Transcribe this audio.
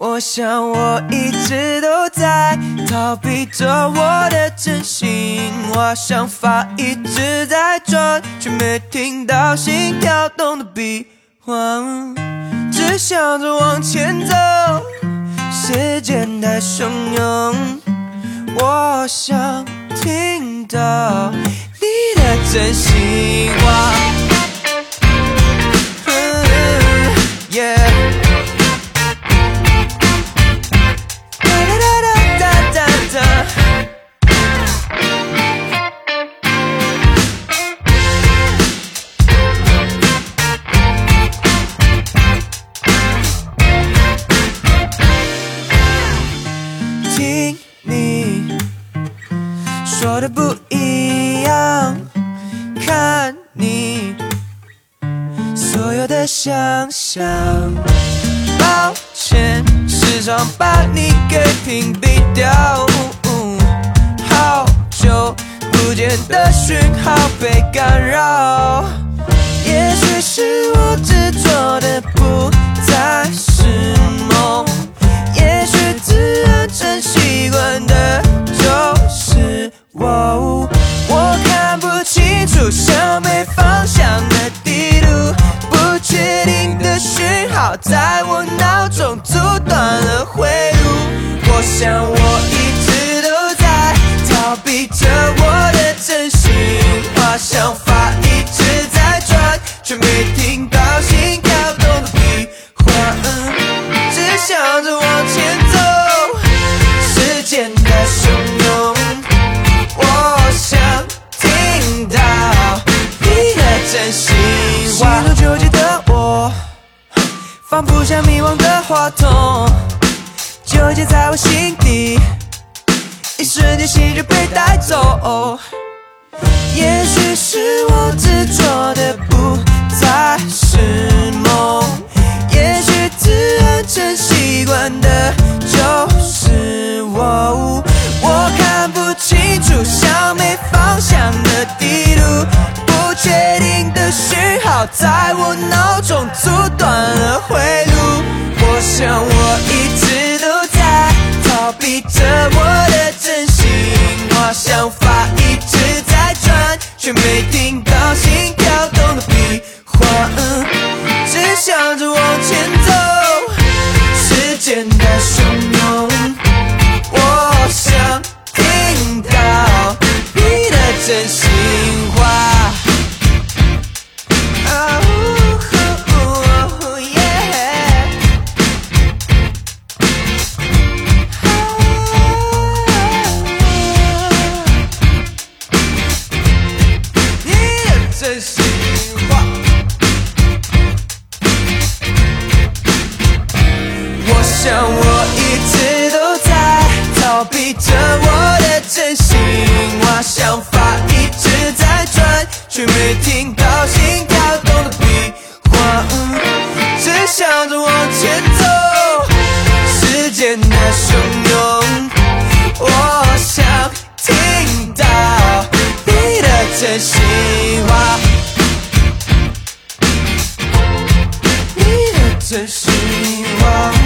我想我一直都在逃避着我的真心，我想法一直在转，却没听到心跳动的笔画，只想着往前走，时间太汹涌，我想听到你的真心。的不一样，看你所有的想象。抱歉，时常把你给屏蔽掉。好久不见的讯号被干扰，想我一直都在逃避着我的真心话，想法一直在转，却没听到心跳动的笔画，嗯只想着往前走，时间在汹涌。我想听到你的真心话。心中纠结的我，放不下迷惘的话筒，纠结在我心底，一瞬间心就被带走。也许是我执着的不再是梦，也许自然成习惯的就是我。我看不清楚，像没方向的地图，不确定的讯号在我脑中阻断了回路。我想我逃避逃避着我的真心话，想法一直在转，却没听到心跳动的比划、只想着往前走。时间的汹涌，我想听到你的真心话，你的真心话。